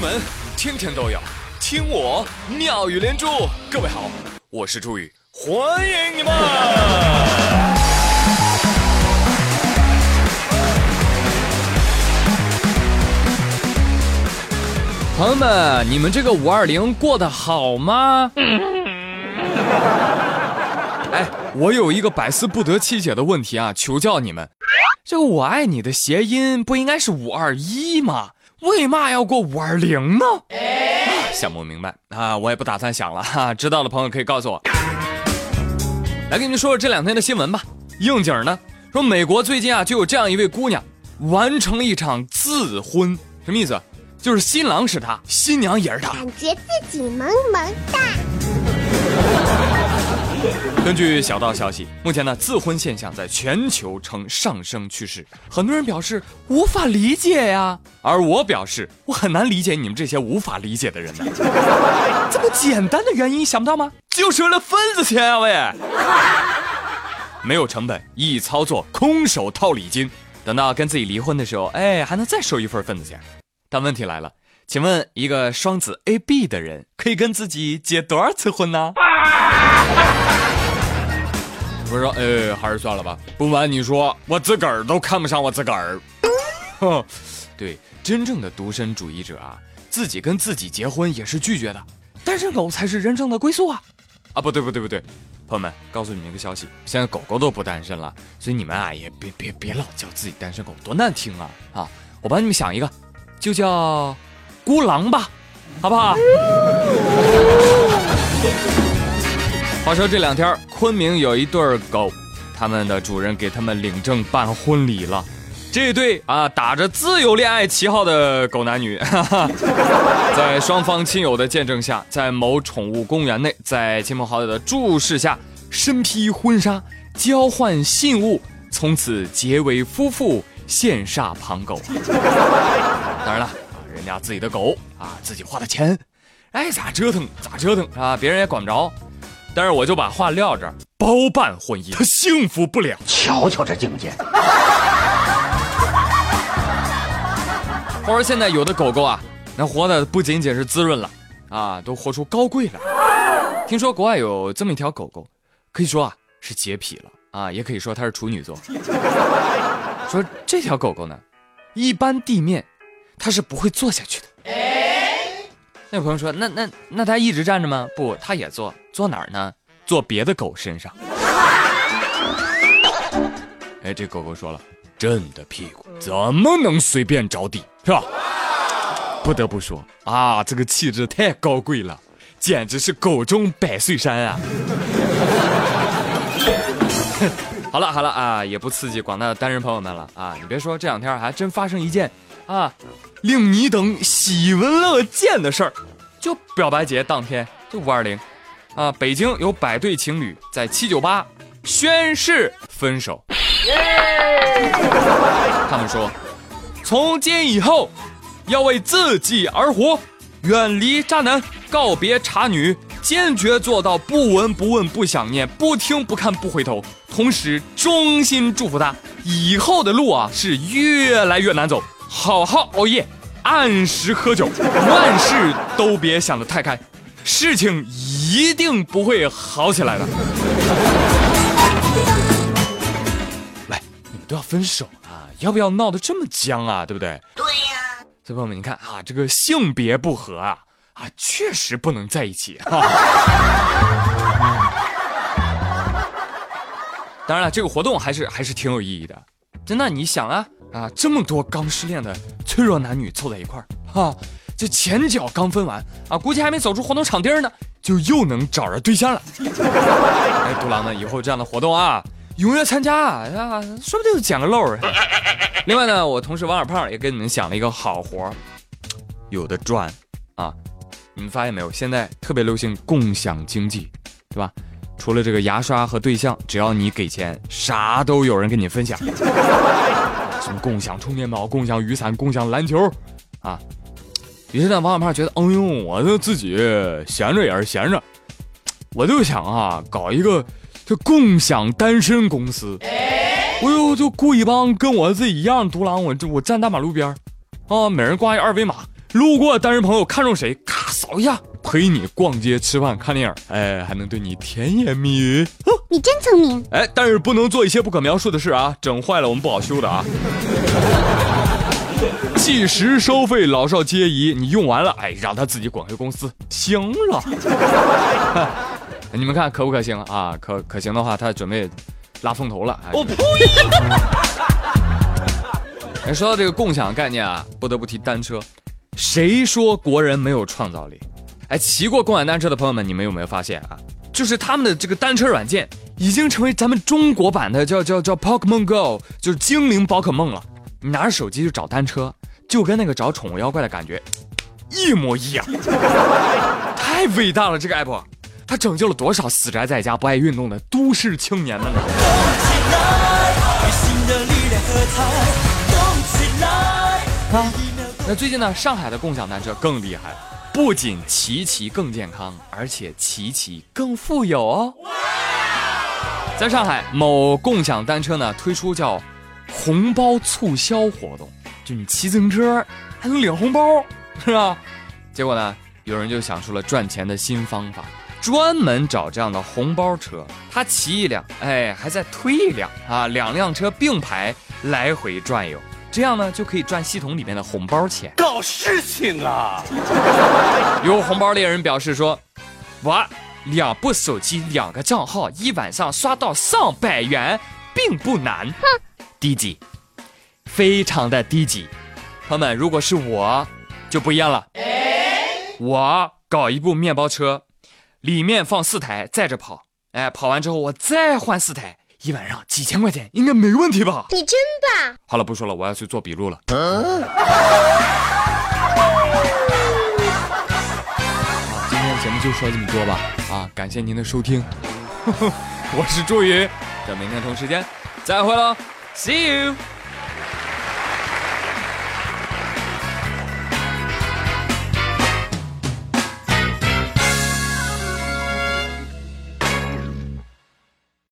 闻天天都有，听我妙语连珠。各位好，我是朱宇，欢迎你们！朋友们，你们这个五二零过得好吗？哎，我有一个百思不得其解的问题啊，求教你们。这个“我爱你”的谐音不应该是五二一吗？为嘛要过五二零呢？想不明白啊，我也不打算想了哈。知道的朋友可以告诉我。来跟你说说这两天的新闻吧。应景呢，说美国最近啊就有这样一位姑娘，完成了一场自婚，什么意思？就是新郎是她，新娘也是她，感觉自己萌萌哒。根据小道消息，目前呢，自婚现象在全球呈上升趋势。很多人表示无法理解呀，而我表示我很难理解你们这些无法理解的人呢。这么简单的原因想不到吗？就是为了份子钱啊，喂！没有成本，一操作，空手套礼金，等到跟自己离婚的时候，哎，还能再收一份份子钱。但问题来了，请问一个双子 A B 的人可以跟自己结多少次婚呢？我说，哎，还是算了吧。不瞒你说，我自个儿都看不上我自个儿。哼，对，真正的独身主义者啊，自己跟自己结婚也是拒绝的。单身狗才是人生的归宿啊！啊，不对，不对，不对，朋友们，告诉你们一个消息，现在狗狗都不单身了，所以你们啊也别别别老叫自己单身狗，多难听啊！啊，我帮你们想一个，就叫孤狼吧，好不好？话说这两天，昆明有一对狗，他们的主人给他们领证办婚礼了。这对啊打着自由恋爱旗号的狗男女，哈哈，在双方亲友的见证下，在某宠物公园内，在亲朋好友的注视下，身披婚纱，交换信物，从此结为夫妇，羡煞旁狗。当然了，人家自己的狗啊，自己花的钱，爱咋折腾咋折腾啊，别人也管不着。但是我就把话撂这儿，包办婚姻，他幸福不了。瞧瞧这境界。话说现在有的狗狗啊，那活的不仅仅是滋润了，啊，都活出高贵了。听说国外有这么一条狗狗，可以说啊是洁癖了啊，也可以说它是处女座。说这条狗狗呢，一般地面它是不会坐下去的。那朋友说，那那那他一直站着吗？不，他也坐。坐哪儿呢？坐别的狗身上。哎，这狗狗说了，朕的屁股怎么能随便着地，是吧？不得不说啊，这个气质太高贵了，简直是狗中百岁山啊！好了好了啊，也不刺激广大的单身朋友们了啊！你别说，这两天还真发生一件啊，令你等喜闻乐见的事儿，就表白节当天，就五二零。啊！北京有百对情侣在七九八宣誓分手。他们说，从今以后要为自己而活，远离渣男，告别茶女，坚决做到不闻不问不想念，不听不看不回头。同时，衷心祝福他以后的路啊是越来越难走，好好熬夜，按时喝酒，万事都别想得太开。事情一定不会好起来的。来，你们都要分手了，要不要闹得这么僵啊？对不对？对呀。小朋友们，你看啊，这个性别不合啊，啊，确实不能在一起。当然了，这个活动还是还是挺有意义的。真的，你想啊啊，这么多刚失恋的脆弱男女凑在一块儿，哈。这前脚刚分完啊，估计还没走出活动场地呢，就又能找着对象了。哎，独狼们，以后这样的活动啊，踊跃参加啊，说不定就捡个漏。另外呢，我同事王小胖也给你们想了一个好活，有的赚啊。你们发现没有？现在特别流行共享经济，对吧？除了这个牙刷和对象，只要你给钱，啥都有人跟你分享。什么共享充电宝、共享雨伞、共享篮球，啊。于是呢，王小胖觉得，哎呦，我这自己闲着也是闲着，我就想啊，搞一个这共享单身公司。哎呦，就雇一帮跟我自己一样独狼，我这我站大马路边啊，每人挂一二维码，路过单身朋友看中谁，咔扫一下，陪你逛街、吃饭、看电影，哎，还能对你甜言蜜语。你真聪明。哎，但是不能做一些不可描述的事啊，整坏了我们不好修的啊。计时收费，老少皆宜。你用完了，哎，让他自己滚回公司，行了。你们看可不可行啊？可可行的话，他准备拉风头了。我呸！哎，说到这个共享概念啊，不得不提单车。谁说国人没有创造力？哎，骑过共享单车的朋友们，你们有没有发现啊？就是他们的这个单车软件已经成为咱们中国版的叫叫叫 Pokemon Go，就是精灵宝可梦了。你拿着手机去找单车。就跟那个找宠物妖怪的感觉一模一样，太伟大了！这个 app，它拯救了多少死宅在家不爱运动的都市青年们呢？啊，那最近呢，上海的共享单车更厉害，不仅骑骑更健康，而且骑骑更富有哦。在上海某共享单车呢推出叫红包促销活动。就你骑自行车还能领红包，是吧？结果呢，有人就想出了赚钱的新方法，专门找这样的红包车，他骑一辆，哎，还在推一辆啊，两辆车并排来回转悠，这样呢就可以赚系统里面的红包钱。搞事情啊！有红包猎人表示说：“我两部手机，两个账号，一晚上刷到上百元，并不难。”哼，低级。非常的低级，朋友们，如果是我，就不一样了。我搞一部面包车，里面放四台，载着跑。哎，跑完之后我再换四台，一晚上几千块钱应该没问题吧？你真棒！好了，不说了，我要去做笔录了。今天的节目就说这么多吧。啊，感谢您的收听，我是朱宇，咱明天同时间再会喽，See you。